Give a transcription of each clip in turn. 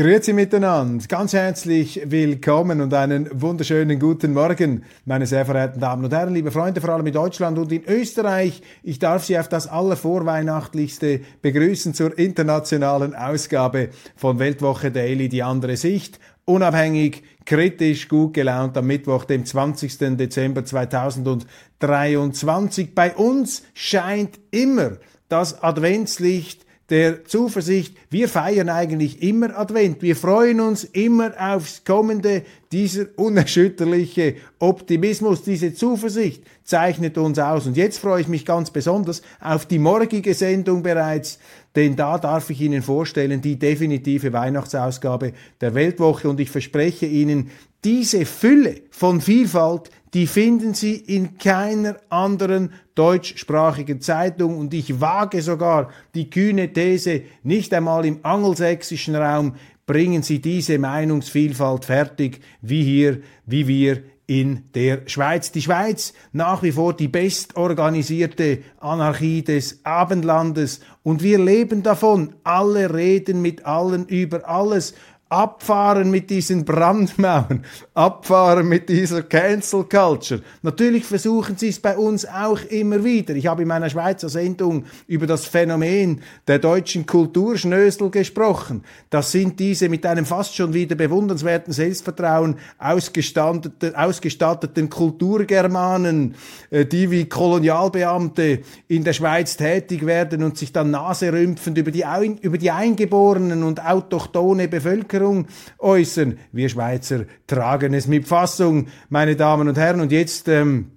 Grüezi miteinander, ganz herzlich willkommen und einen wunderschönen guten Morgen, meine sehr verehrten Damen und Herren, liebe Freunde, vor allem in Deutschland und in Österreich. Ich darf Sie auf das allervorweihnachtlichste begrüßen zur internationalen Ausgabe von Weltwoche Daily, die andere Sicht. Unabhängig, kritisch, gut gelaunt am Mittwoch, dem 20. Dezember 2023. Bei uns scheint immer das Adventslicht der Zuversicht. Wir feiern eigentlich immer Advent. Wir freuen uns immer aufs Kommende. Dieser unerschütterliche Optimismus, diese Zuversicht zeichnet uns aus. Und jetzt freue ich mich ganz besonders auf die morgige Sendung bereits, denn da darf ich Ihnen vorstellen, die definitive Weihnachtsausgabe der Weltwoche. Und ich verspreche Ihnen, diese Fülle von Vielfalt, die finden Sie in keiner anderen deutschsprachigen Zeitung und ich wage sogar die kühne These, nicht einmal im angelsächsischen Raum bringen Sie diese Meinungsvielfalt fertig, wie hier, wie wir in der Schweiz. Die Schweiz nach wie vor die bestorganisierte Anarchie des Abendlandes und wir leben davon. Alle reden mit allen über alles Abfahren mit diesen Brandmauern, abfahren mit dieser Cancel Culture. Natürlich versuchen sie es bei uns auch immer wieder. Ich habe in meiner Schweizer Sendung über das Phänomen der deutschen Kulturschnösel gesprochen. Das sind diese mit einem fast schon wieder bewundernswerten Selbstvertrauen ausgestatteten, Kulturgermanen, äh, die wie Kolonialbeamte in der Schweiz tätig werden und sich dann naserümpfend über die, über die eingeborenen und autochtone Bevölkerung Bevölkerung äußern. Wir Schweizer tragen es mit Fassung, meine Damen und Herren. Und jetzt ähm,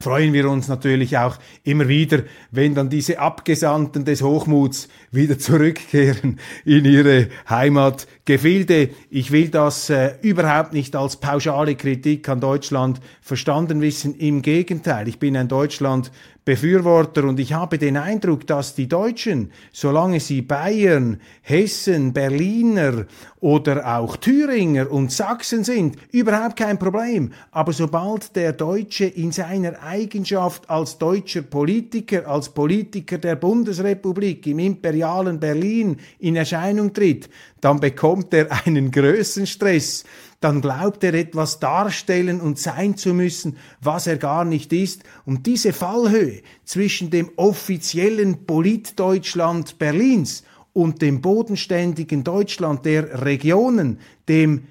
freuen wir uns natürlich auch immer wieder, wenn dann diese Abgesandten des Hochmuts wieder zurückkehren in ihre Heimatgefilde. Ich will das äh, überhaupt nicht als pauschale Kritik an Deutschland verstanden wissen. Im Gegenteil, ich bin ein Deutschland Befürworter und ich habe den Eindruck, dass die Deutschen, solange sie Bayern, Hessen, Berliner oder auch Thüringer und Sachsen sind, überhaupt kein Problem. Aber sobald der Deutsche in seiner Eigenschaft als deutscher Politiker, als Politiker der Bundesrepublik im imperialen Berlin in Erscheinung tritt, dann bekommt er einen Größenstress dann glaubt er etwas darstellen und sein zu müssen, was er gar nicht ist. Und diese Fallhöhe zwischen dem offiziellen Politdeutschland Berlins und dem bodenständigen Deutschland der Regionen, dem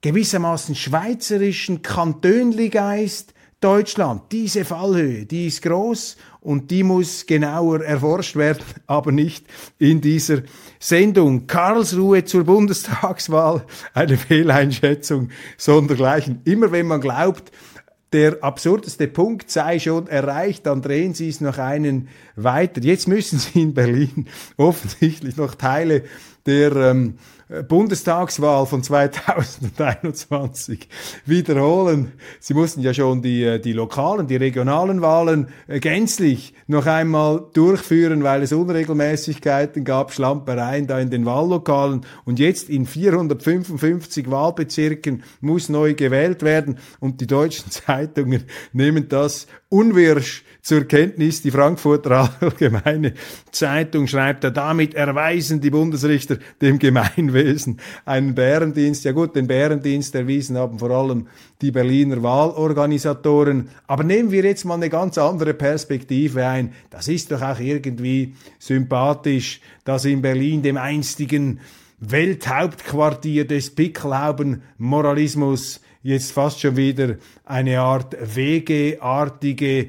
gewissermaßen schweizerischen Kantönligeist Deutschland, diese Fallhöhe, die ist groß und die muss genauer erforscht werden, aber nicht in dieser Sendung. Karlsruhe zur Bundestagswahl, eine Fehleinschätzung sondergleichen. Immer wenn man glaubt, der absurdeste Punkt sei schon erreicht, dann drehen Sie es noch einen weiter. Jetzt müssen Sie in Berlin offensichtlich noch Teile der ähm, Bundestagswahl von 2021 wiederholen. Sie mussten ja schon die, äh, die lokalen, die regionalen Wahlen äh, gänzlich noch einmal durchführen, weil es Unregelmäßigkeiten gab, Schlampereien da in den Wahllokalen. Und jetzt in 455 Wahlbezirken muss neu gewählt werden. Und die deutschen Zeitungen nehmen das unwirsch zur Kenntnis. Die Frankfurter Allgemeine Zeitung schreibt, ja, damit erweisen die Bundesrichter dem Gemeinwesen einen Bärendienst. Ja gut, den Bärendienst erwiesen haben vor allem die Berliner Wahlorganisatoren. Aber nehmen wir jetzt mal eine ganz andere Perspektive ein. Das ist doch auch irgendwie sympathisch, dass in Berlin dem einstigen Welthauptquartier des Pickelhauben-Moralismus jetzt fast schon wieder eine Art wegeartige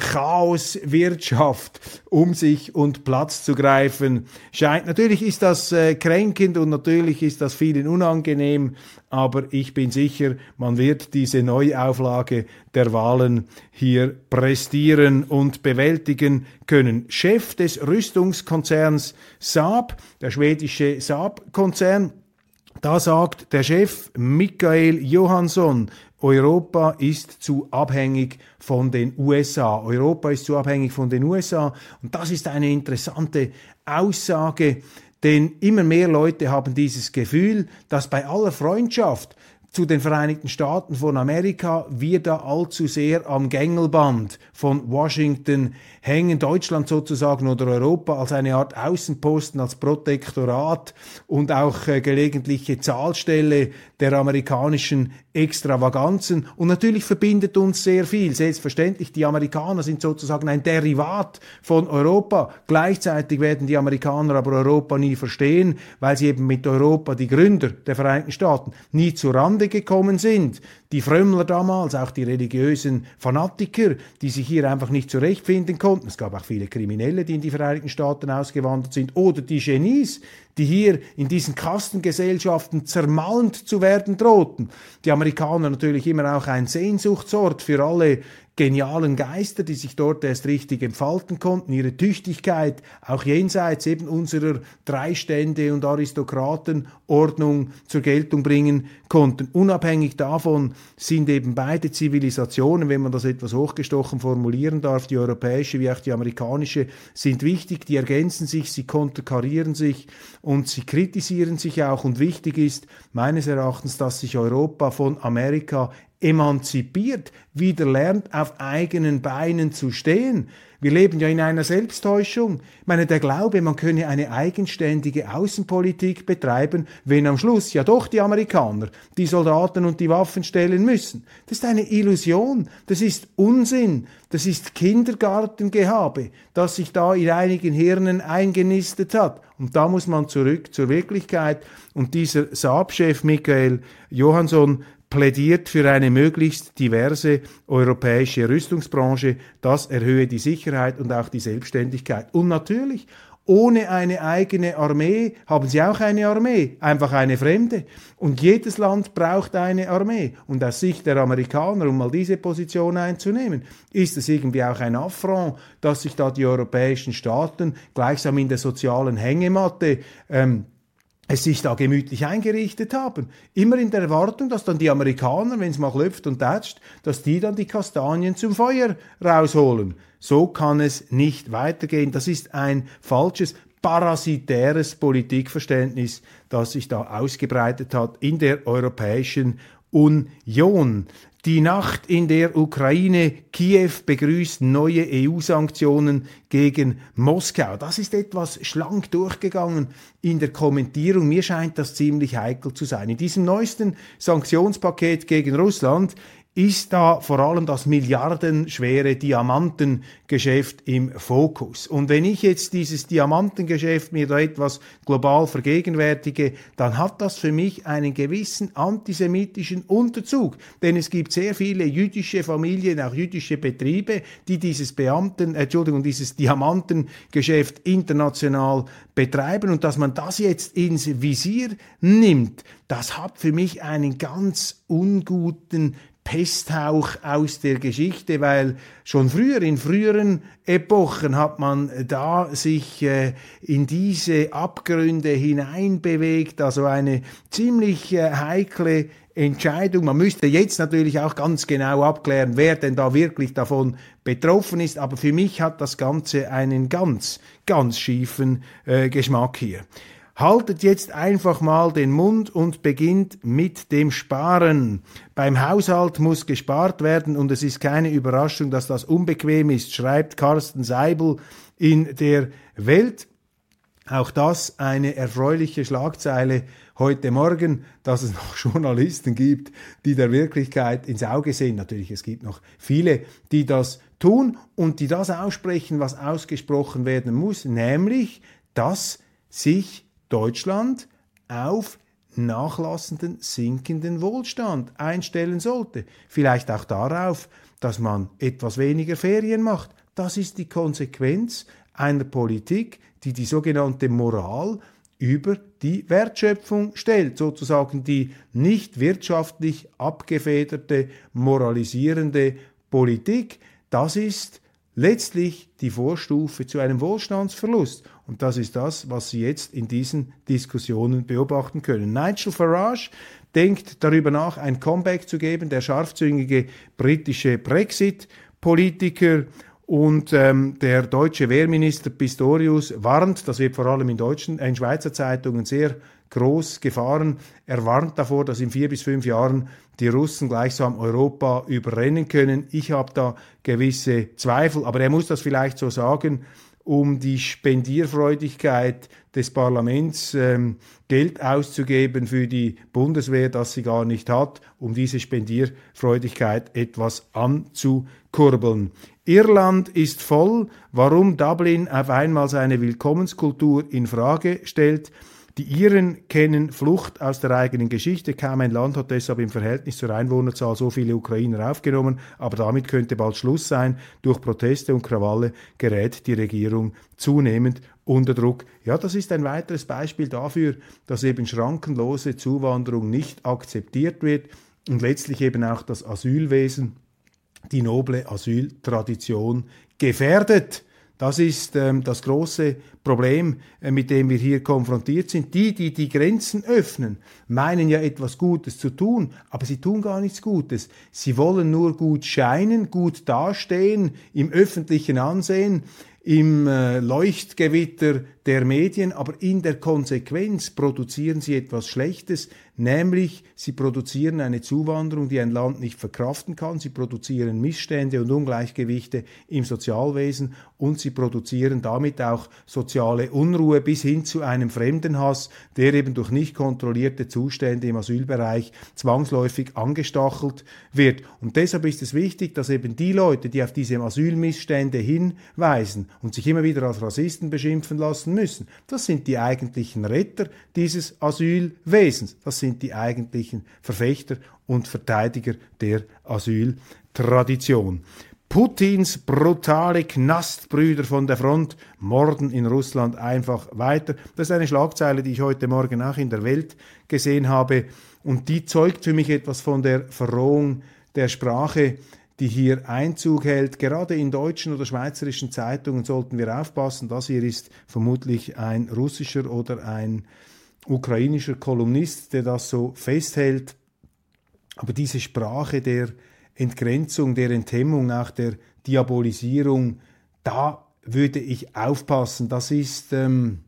Chaoswirtschaft um sich und Platz zu greifen scheint. Natürlich ist das äh, kränkend und natürlich ist das vielen unangenehm, aber ich bin sicher, man wird diese Neuauflage der Wahlen hier prestieren und bewältigen können. Chef des Rüstungskonzerns Saab, der schwedische Saab-Konzern, da sagt der Chef Michael Johansson, Europa ist zu abhängig von den USA. Europa ist zu abhängig von den USA. Und das ist eine interessante Aussage, denn immer mehr Leute haben dieses Gefühl, dass bei aller Freundschaft zu den Vereinigten Staaten von Amerika wir da allzu sehr am Gängelband von Washington hängen, Deutschland sozusagen oder Europa als eine Art Außenposten, als Protektorat und auch äh, gelegentliche Zahlstelle der amerikanischen Extravaganzen. Und natürlich verbindet uns sehr viel. Selbstverständlich, die Amerikaner sind sozusagen ein Derivat von Europa. Gleichzeitig werden die Amerikaner aber Europa nie verstehen, weil sie eben mit Europa, die Gründer der Vereinigten Staaten, nie zu Rande gekommen sind. Die Frömmler damals, auch die religiösen Fanatiker, die sich hier einfach nicht zurechtfinden konnten. Es gab auch viele Kriminelle, die in die Vereinigten Staaten ausgewandert sind. Oder die Genies, die hier in diesen Kastengesellschaften zermalmt zu werden drohten. Die Amerikaner natürlich immer auch ein Sehnsuchtsort für alle genialen Geister, die sich dort erst richtig entfalten konnten, ihre Tüchtigkeit auch jenseits eben unserer Dreistände und Aristokratenordnung zur Geltung bringen konnten. Unabhängig davon sind eben beide Zivilisationen, wenn man das etwas hochgestochen formulieren darf, die europäische wie auch die amerikanische, sind wichtig, die ergänzen sich, sie konterkarieren sich und sie kritisieren sich auch. Und wichtig ist meines Erachtens, dass sich Europa von Amerika emanzipiert, wieder lernt, auf eigenen Beinen zu stehen. Wir leben ja in einer Selbsttäuschung. Ich meine, der Glaube, man könne eine eigenständige Außenpolitik betreiben, wenn am Schluss ja doch die Amerikaner die Soldaten und die Waffen stellen müssen. Das ist eine Illusion, das ist Unsinn, das ist Kindergartengehabe, das sich da in einigen Hirnen eingenistet hat. Und da muss man zurück zur Wirklichkeit. Und dieser Saab-Chef Michael Johansson plädiert für eine möglichst diverse europäische Rüstungsbranche. Das erhöhe die Sicherheit und auch die Selbstständigkeit. Und natürlich, ohne eine eigene Armee haben sie auch eine Armee, einfach eine fremde. Und jedes Land braucht eine Armee. Und aus Sicht der Amerikaner, um mal diese Position einzunehmen, ist es irgendwie auch ein Affront, dass sich da die europäischen Staaten gleichsam in der sozialen Hängematte ähm, es sich da gemütlich eingerichtet haben. Immer in der Erwartung, dass dann die Amerikaner, wenn es mal klopft und tätscht, dass die dann die Kastanien zum Feuer rausholen. So kann es nicht weitergehen. Das ist ein falsches, parasitäres Politikverständnis, das sich da ausgebreitet hat in der Europäischen Union. Die Nacht, in der Ukraine Kiew begrüßt neue EU-Sanktionen gegen Moskau. Das ist etwas schlank durchgegangen in der Kommentierung. Mir scheint das ziemlich heikel zu sein. In diesem neuesten Sanktionspaket gegen Russland ist da vor allem das milliardenschwere Diamantengeschäft im Fokus. Und wenn ich jetzt dieses Diamantengeschäft mir da etwas global vergegenwärtige, dann hat das für mich einen gewissen antisemitischen Unterzug. Denn es gibt sehr viele jüdische Familien, auch jüdische Betriebe, die dieses Beamten, Entschuldigung, dieses Diamantengeschäft international betreiben. Und dass man das jetzt ins Visier nimmt, das hat für mich einen ganz unguten Pesthauch aus der Geschichte, weil schon früher, in früheren Epochen hat man da sich äh, in diese Abgründe hineinbewegt, also eine ziemlich äh, heikle Entscheidung. Man müsste jetzt natürlich auch ganz genau abklären, wer denn da wirklich davon betroffen ist, aber für mich hat das Ganze einen ganz, ganz schiefen äh, Geschmack hier haltet jetzt einfach mal den Mund und beginnt mit dem Sparen. Beim Haushalt muss gespart werden und es ist keine Überraschung, dass das unbequem ist, schreibt Carsten Seibel in der Welt. Auch das eine erfreuliche Schlagzeile heute Morgen, dass es noch Journalisten gibt, die der Wirklichkeit ins Auge sehen. Natürlich, es gibt noch viele, die das tun und die das aussprechen, was ausgesprochen werden muss, nämlich, dass sich Deutschland auf nachlassenden, sinkenden Wohlstand einstellen sollte. Vielleicht auch darauf, dass man etwas weniger Ferien macht. Das ist die Konsequenz einer Politik, die die sogenannte Moral über die Wertschöpfung stellt, sozusagen die nicht wirtschaftlich abgefederte, moralisierende Politik. Das ist letztlich die Vorstufe zu einem Wohlstandsverlust. Und das ist das, was Sie jetzt in diesen Diskussionen beobachten können. Nigel Farage denkt darüber nach, ein Comeback zu geben, der scharfzüngige britische Brexit-Politiker und ähm, der deutsche Wehrminister Pistorius warnt, das wird vor allem in deutschen, in Schweizer Zeitungen sehr groß gefahren. Er warnt davor, dass in vier bis fünf Jahren die Russen gleichsam Europa überrennen können. Ich habe da gewisse Zweifel, aber er muss das vielleicht so sagen, um die Spendierfreudigkeit des Parlaments ähm, Geld auszugeben für die Bundeswehr, das sie gar nicht hat, um diese Spendierfreudigkeit etwas anzukurbeln. Irland ist voll, warum Dublin auf einmal seine Willkommenskultur in Frage stellt. Die Iren kennen Flucht aus der eigenen Geschichte. Kaum ein Land hat deshalb im Verhältnis zur Einwohnerzahl so viele Ukrainer aufgenommen. Aber damit könnte bald Schluss sein. Durch Proteste und Krawalle gerät die Regierung zunehmend unter Druck. Ja, das ist ein weiteres Beispiel dafür, dass eben schrankenlose Zuwanderung nicht akzeptiert wird und letztlich eben auch das Asylwesen, die noble Asyltradition gefährdet. Das ist ähm, das große Problem, äh, mit dem wir hier konfrontiert sind. Die, die die Grenzen öffnen, meinen ja etwas Gutes zu tun, aber sie tun gar nichts Gutes. Sie wollen nur gut scheinen, gut dastehen, im öffentlichen Ansehen, im äh, Leuchtgewitter der Medien, aber in der Konsequenz produzieren sie etwas Schlechtes, nämlich sie produzieren eine Zuwanderung, die ein Land nicht verkraften kann, sie produzieren Missstände und Ungleichgewichte im Sozialwesen und sie produzieren damit auch soziale Unruhe bis hin zu einem Fremdenhass, der eben durch nicht kontrollierte Zustände im Asylbereich zwangsläufig angestachelt wird. Und deshalb ist es wichtig, dass eben die Leute, die auf diese Asylmissstände hinweisen und sich immer wieder als Rassisten beschimpfen lassen, müssen. Das sind die eigentlichen Retter dieses Asylwesens. Das sind die eigentlichen Verfechter und Verteidiger der Asyltradition. Putins brutale Knastbrüder von der Front morden in Russland einfach weiter. Das ist eine Schlagzeile, die ich heute Morgen auch in der Welt gesehen habe. Und die zeugt für mich etwas von der Verrohung der Sprache die hier Einzug hält. Gerade in deutschen oder schweizerischen Zeitungen sollten wir aufpassen. Das hier ist vermutlich ein russischer oder ein ukrainischer Kolumnist, der das so festhält. Aber diese Sprache der Entgrenzung, der Enthemmung, auch der Diabolisierung, da würde ich aufpassen. Das ist ähm,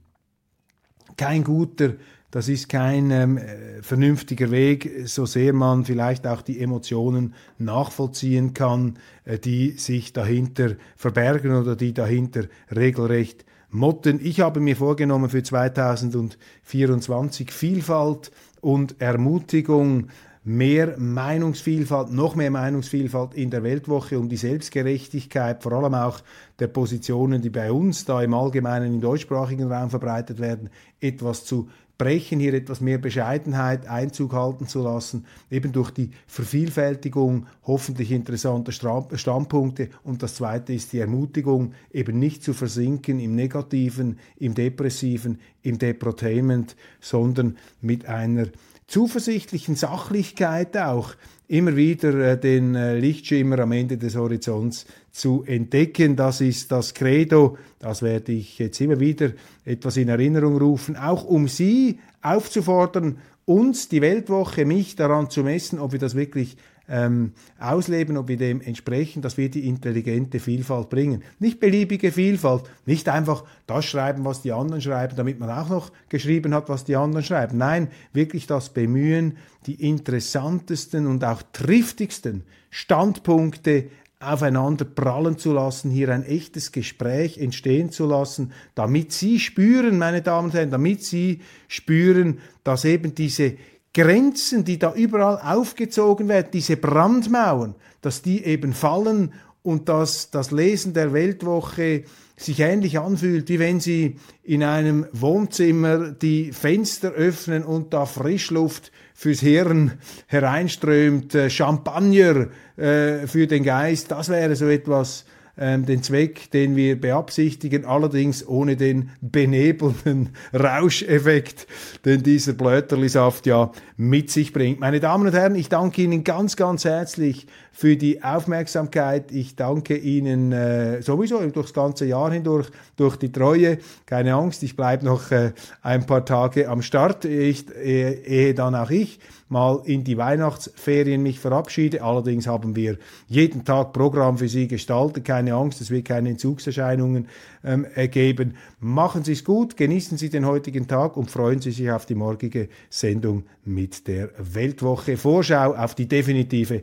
kein guter das ist kein ähm, äh, vernünftiger Weg, so sehr man vielleicht auch die Emotionen nachvollziehen kann, äh, die sich dahinter verbergen oder die dahinter regelrecht motten. Ich habe mir vorgenommen für 2024 Vielfalt und Ermutigung, mehr Meinungsvielfalt, noch mehr Meinungsvielfalt in der Weltwoche, um die Selbstgerechtigkeit, vor allem auch der Positionen, die bei uns da im Allgemeinen im deutschsprachigen Raum verbreitet werden, etwas zu brechen, hier etwas mehr Bescheidenheit Einzug halten zu lassen, eben durch die Vervielfältigung hoffentlich interessanter Standpunkte. Und das Zweite ist die Ermutigung, eben nicht zu versinken im Negativen, im Depressiven, im Deprotainment, sondern mit einer zuversichtlichen Sachlichkeit auch immer wieder äh, den äh, Lichtschimmer am Ende des Horizonts zu entdecken. Das ist das Credo, das werde ich jetzt immer wieder etwas in Erinnerung rufen, auch um Sie aufzufordern, uns, die Weltwoche, mich daran zu messen, ob wir das wirklich ähm, ausleben, ob wir dem entsprechen, dass wir die intelligente Vielfalt bringen. Nicht beliebige Vielfalt, nicht einfach das schreiben, was die anderen schreiben, damit man auch noch geschrieben hat, was die anderen schreiben. Nein, wirklich das Bemühen, die interessantesten und auch triftigsten Standpunkte aufeinander prallen zu lassen, hier ein echtes Gespräch entstehen zu lassen, damit Sie spüren, meine Damen und Herren, damit Sie spüren, dass eben diese Grenzen, die da überall aufgezogen werden, diese Brandmauern, dass die eben fallen und dass das Lesen der Weltwoche sich ähnlich anfühlt, wie wenn Sie in einem Wohnzimmer die Fenster öffnen und da Frischluft fürs Hirn hereinströmt, äh, Champagner äh, für den Geist, das wäre so etwas, den Zweck, den wir beabsichtigen, allerdings ohne den benebelnden Rauscheffekt, den dieser Blöterlisaft ja mit sich bringt. Meine Damen und Herren, ich danke Ihnen ganz, ganz herzlich für die Aufmerksamkeit. Ich danke Ihnen äh, sowieso durchs ganze Jahr hindurch, durch die Treue. Keine Angst, ich bleibe noch äh, ein paar Tage am Start, ich, ehe, ehe dann auch ich mal in die Weihnachtsferien mich verabschiede. Allerdings haben wir jeden Tag Programm für Sie gestaltet. Keine Angst, es wird keine Entzugserscheinungen ähm, ergeben. Machen Sie es gut, genießen Sie den heutigen Tag und freuen Sie sich auf die morgige Sendung mit der Weltwoche Vorschau auf die definitive